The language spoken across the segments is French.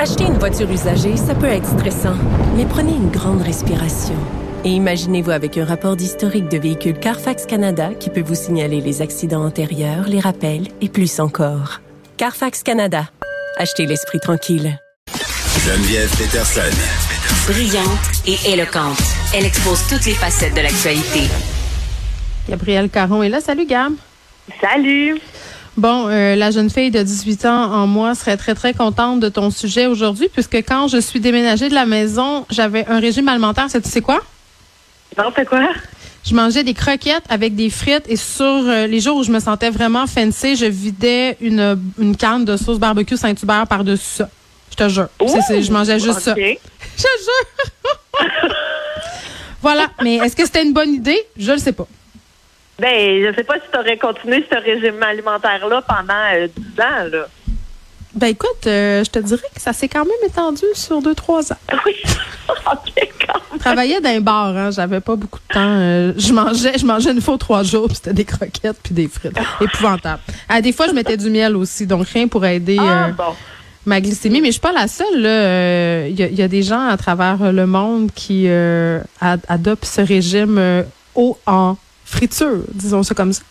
Acheter une voiture usagée, ça peut être stressant, mais prenez une grande respiration. Et imaginez-vous avec un rapport d'historique de véhicule Carfax Canada qui peut vous signaler les accidents antérieurs, les rappels et plus encore. Carfax Canada. Achetez l'esprit tranquille. Geneviève Peterson. Brillante et éloquente. Elle expose toutes les facettes de l'actualité. Gabrielle Caron est là. Salut, Gab. Salut. Bon, euh, la jeune fille de 18 ans en moi serait très, très contente de ton sujet aujourd'hui, puisque quand je suis déménagée de la maison, j'avais un régime alimentaire. C'est tu sais quoi? Non, c'est quoi? Je mangeais des croquettes avec des frites et sur euh, les jours où je me sentais vraiment fancy, je vidais une, une canne de sauce barbecue Saint-Hubert par-dessus ça. Je te jure. C'est- c'est- je mangeais juste ça. Je te jure. voilà. Mais est-ce que c'était une bonne idée? Je le sais pas. Ben, je sais pas si tu aurais continué ce régime alimentaire-là pendant euh, 10 ans, là. Ben écoute, euh, je te dirais que ça s'est quand même étendu sur deux, trois ans. Oui. OK, quand Je même. travaillais dans un bar, hein, j'avais pas beaucoup de temps. euh, je mangeais, je mangeais une fois ou trois jours, puis c'était des croquettes puis des frites. Épouvantable. Ah, des fois, je mettais du miel aussi, donc rien pour aider Ah, euh, bon. ma glycémie. Mais je suis pas la seule. Euh, Il y, a- il y a des gens à travers le monde qui euh, ad- adoptent ce régime euh, haut en friture, disons ça comme ça.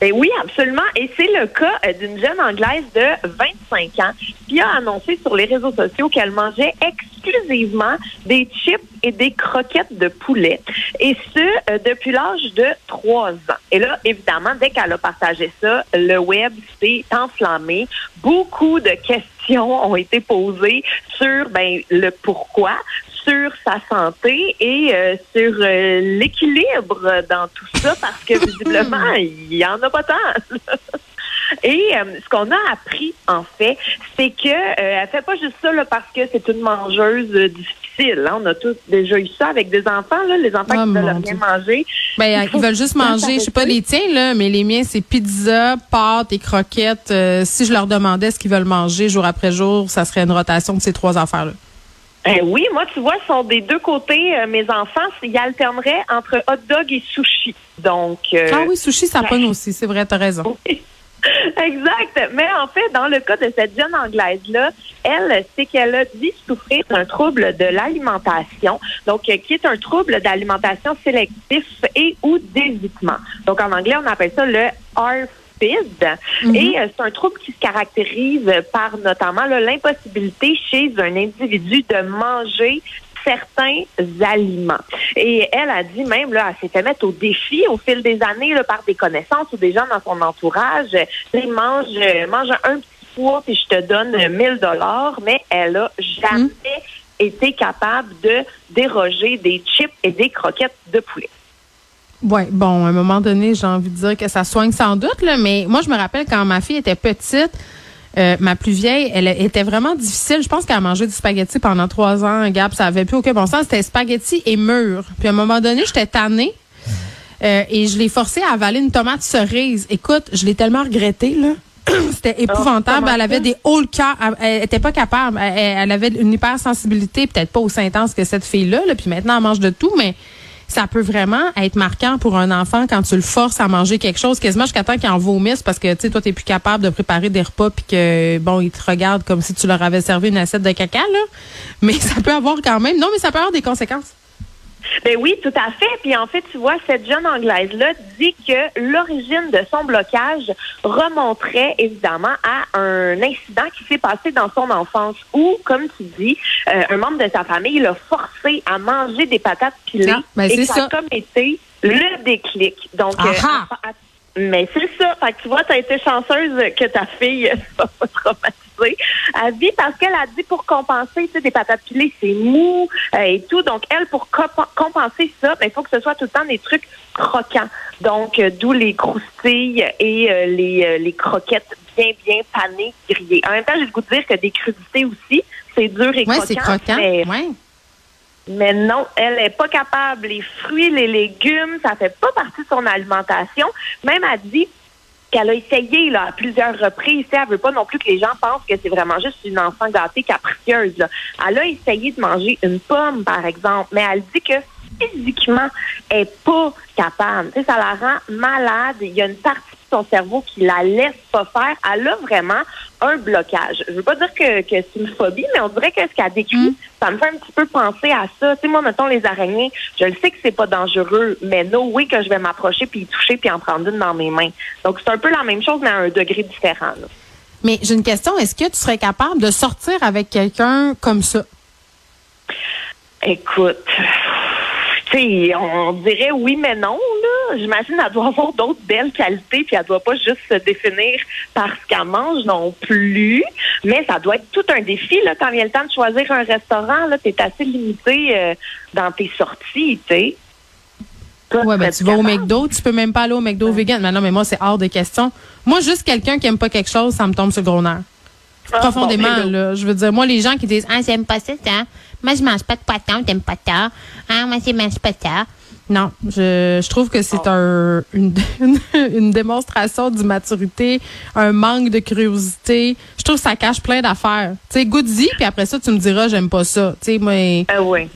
Ben oui, absolument. Et c'est le cas euh, d'une jeune Anglaise de 25 ans qui a annoncé sur les réseaux sociaux qu'elle mangeait exclusivement des chips et des croquettes de poulet. Et ce, euh, depuis l'âge de 3 ans. Et là, évidemment, dès qu'elle a partagé ça, le web s'est enflammé. Beaucoup de questions ont été posées sur ben, le pourquoi, sur sa santé et euh, sur euh, l'équilibre dans tout ça parce que visiblement, il y en a pas tant. Et euh, ce qu'on a appris, en fait, c'est que euh, elle fait pas juste ça là, parce que c'est une mangeuse euh, difficile. hein. On a tous déjà eu ça avec des enfants, là, les enfants Oh, qui veulent rien manger. Ben, Il ils faut veulent juste manger, je sais pas les tiens, là, mais les miens, c'est pizza, pâtes et croquettes. Si je leur demandais ce qu'ils veulent manger jour après jour, ça serait une rotation de ces trois affaires-là. Eh oui, moi, tu vois, sont des deux côtés. euh, mes enfants, ils alterneraient entre hot dog et sushi. Donc, euh, Ah oui, sushi, ça pogne aussi, c'est vrai, t'as raison. Exact. Mais en fait, dans le cas de cette jeune Anglaise-là, elle, c'est qu'elle a dit souffrir d'un trouble de l'alimentation, donc euh, qui est un trouble d'alimentation sélectif et ou d'évitement. Donc en anglais, on appelle ça le ARFID. Et euh, c'est un trouble qui se caractérise par notamment l'impossibilité chez un individu de manger certains aliments. Et elle a dit même, là, elle s'est fait mettre au défi au fil des années là, par des connaissances ou des gens dans son entourage. Elle mange, euh, mange un petit four puis je te donne euh, 1000 dollars, mais elle a jamais été capable de déroger des chips et des croquettes de poulet. Ouais, bon, à un moment donné, j'ai envie de dire que ça soigne sans doute, là, mais moi, je me rappelle quand ma fille était petite, euh, ma plus vieille, elle était vraiment difficile. Je pense qu'elle a mangé du spaghetti pendant trois ans, Gab, ça avait plus aucun bon sens. C'était spaghetti et mûr. Puis à un moment donné, j'étais tannée. euh, et je l'ai forcée à avaler une tomate cerise. Écoute, je l'ai tellement regretté, là. C'était épouvantable. comment elle avait des hauts le cœur. Elle- Elle était pas capable. Elle, elle avait une hypersensibilité, peut-être pas aussi intense que cette fille-là. Là. Puis maintenant, elle mange de tout, mais ça peut vraiment être marquant pour un enfant quand tu le forces à manger quelque chose, quasiment jusqu'à temps qu'il en vomisse parce que tu sais, toi, t'es plus capable de préparer des repas puis que bon, il te regarde comme si tu leur avais servi une assiette de caca, là. Mais ça peut avoir quand même. Non, mais ça peut avoir des conséquences. Ben oui, tout à fait. Puis en fait, tu vois, cette jeune Anglaise-là dit que l'origine de son blocage remonterait évidemment à un incident qui s'est passé dans son enfance où, comme tu dis, euh, un membre de sa famille l'a forcé à manger des patates pilées Ah, ben et c'est ça, a comme été le déclic. Donc, euh, Aha! à- à- Mais c'est ça. Fait que tu vois, tu as été chanceuse que ta fille soit pas traumatisée à vie parce qu'elle a dit pour compenser, tu sais, des patates pilées, c'est mou euh, et tout. Donc, elle, pour compenser ça, ben, il faut que ce soit tout le temps des trucs croquants. Donc, euh, d'où les croustilles et euh, les, les croquettes bien, bien panées, grillées. En même temps, j'ai le goût de dire que des crudités aussi, c'est dur et ouais, c'est croquant. Mais, ouais. Mais non, elle est pas capable. Les fruits, les légumes, ça fait pas partie de son alimentation. Même elle dit qu'elle a essayé là, à plusieurs reprises. Elle veut pas non plus que les gens pensent que c'est vraiment juste une enfant gâtée capricieuse. Elle a essayé de manger une pomme, par exemple, mais elle dit que physiquement, elle est pas capable. ça la rend malade. Il y a une partie de son cerveau qui la laisse pas faire. Elle a vraiment un blocage. Je veux pas dire que, que c'est une phobie, mais on dirait que ce qu'elle décrit, mm. ça me fait un petit peu penser à ça. Tu sais, moi, mettons, les araignées, je le sais que c'est pas dangereux, mais no oui que je vais m'approcher puis y toucher puis en prendre une dans mes mains. Donc, c'est un peu la même chose, mais à un degré différent. Mais j'ai une question. Est-ce que tu serais capable de sortir avec quelqu'un comme ça? Écoute, on dirait oui, mais non. Là. J'imagine qu'elle doit avoir d'autres belles qualités, puis elle doit pas juste se définir par ce qu'elle mange non plus. Mais ça doit être tout un défi là, quand vient le temps de choisir un restaurant. Tu es assez limité euh, dans tes sorties. tu Ouais, ben, tu vas au McDo, tu peux même pas aller au McDo vegan. Mais non, mais moi, c'est hors de question. Moi, juste quelqu'un qui aime pas quelque chose, ça me tombe sur le gros nerf. Ah, Profondément, là. Je veux dire, moi, les gens qui disent, ah, j'aime pas ça, ça. Moi, je mange pas de poisson, j'aime pas ça. Ah, moi, je mange pas ça. Non, je, je trouve que c'est oh. un, une, une, démonstration d'immaturité, un manque de curiosité. Je trouve que ça cache plein d'affaires. Tu sais, goûte-y, puis après ça, tu me diras, j'aime pas ça. Tu sais, moi. Ah oui.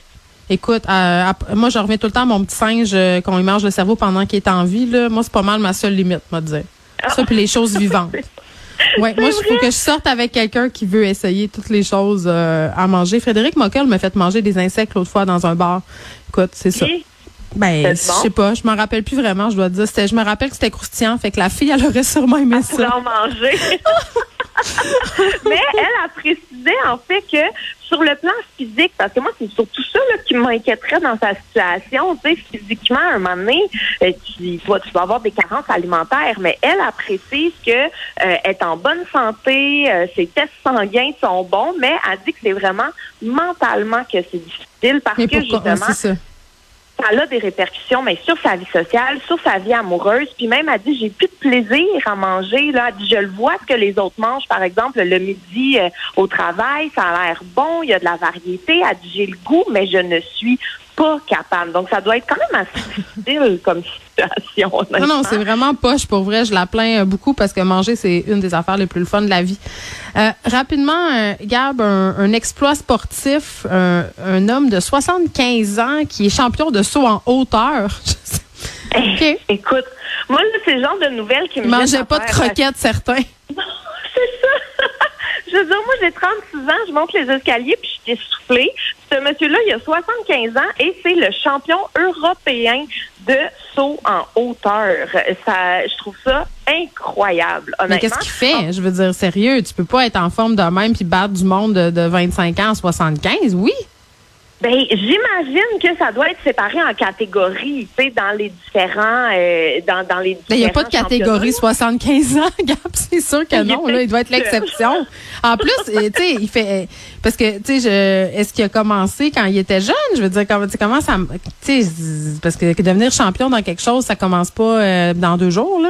Écoute, euh, moi, je reviens tout le temps à mon petit singe euh, quand il mange le cerveau pendant qu'il est en vie. Là. Moi, c'est pas mal ma seule limite, moi, dire. Ça, puis les choses vivantes. Ouais, moi, il faut que je sorte avec quelqu'un qui veut essayer toutes les choses euh, à manger. Frédéric Mockel m'a fait manger des insectes l'autre fois dans un bar. Écoute, c'est ça. Ben, je sais pas, je m'en rappelle plus vraiment, je dois dire. je me rappelle que c'était croustillant, fait que la fille, elle aurait sûrement aimé ça. en manger. Mais elle a précisé, en fait, que sur le plan physique, parce que moi, c'est surtout ça qui m'inquiéterait dans sa situation. Tu sais, physiquement, à un moment donné, euh, tu, tu, vas, avoir des carences alimentaires, mais elle, a précisé que euh, est en bonne santé, euh, ses tests sanguins sont bons, mais elle dit que c'est vraiment mentalement que c'est difficile parce que justement ça a des répercussions, mais sur sa vie sociale, sur sa vie amoureuse. Puis même, elle dit, j'ai plus de plaisir à manger. Là, elle dit, je le vois ce que les autres mangent, par exemple, le midi euh, au travail, ça a l'air bon, il y a de la variété. Elle dit, j'ai le goût, mais je ne suis pas capable. Donc, ça doit être quand même assez difficile comme situation. Non, non, c'est vraiment poche. Pour vrai, je la plains euh, beaucoup parce que manger, c'est une des affaires les plus fun de la vie. Euh, rapidement, euh, Gab, un, exploit sportif, un, homme de 75 ans qui est champion de saut en hauteur. okay. Écoute, moi, c'est le genre de nouvelles qui me mangeait pas de croquettes, certains. Je veux dire, moi, j'ai 36 ans, je monte les escaliers, puis je suis essoufflée. Ce monsieur-là, il a 75 ans et c'est le champion européen de saut en hauteur. Ça, je trouve ça incroyable. Mais qu'est-ce qu'il fait? Je veux dire, sérieux, tu peux pas être en forme de même puis battre du monde de, de 25 ans à 75, oui? Ben, j'imagine que ça doit être séparé en catégories, tu sais, dans les différents, euh, dans, dans les. Mais il n'y a pas de catégorie 75 ans, Gab. C'est sûr que non. Là, il doit être l'exception. En plus, euh, tu sais, il fait parce que tu sais, est-ce qu'il a commencé quand il était jeune? Je veux dire, comment, comment ça, tu sais, parce que devenir champion dans quelque chose, ça commence pas euh, dans deux jours, là.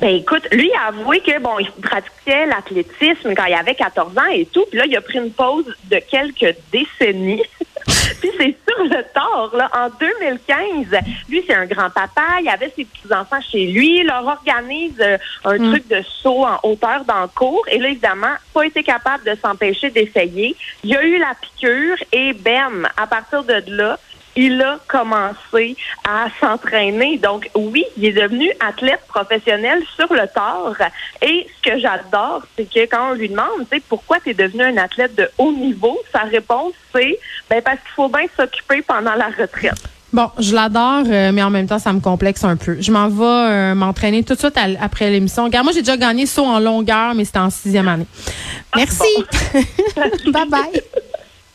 Ben écoute, lui a avoué que bon, il pratiquait l'athlétisme quand il avait 14 ans et tout. Puis là, il a pris une pause de quelques décennies. Puis c'est sur le tard, là, en 2015. Lui, c'est un grand-papa. Il avait ses petits-enfants chez lui. Il leur organise euh, un mm. truc de saut en hauteur dans le cours. Et là, évidemment, pas été capable de s'empêcher d'essayer. Il y a eu la piqûre et bam, à partir de là, il a commencé à s'entraîner. Donc oui, il est devenu athlète professionnel sur le tard. Et ce que j'adore, c'est que quand on lui demande, tu sais, pourquoi tu es devenu un athlète de haut niveau, sa réponse c'est ben parce qu'il faut bien s'occuper pendant la retraite. Bon, je l'adore, euh, mais en même temps, ça me complexe un peu. Je m'en vais euh, m'entraîner tout de suite après l'émission. Regarde, moi, j'ai déjà gagné saut en longueur, mais c'était en sixième année. Merci. Ah, bye bye.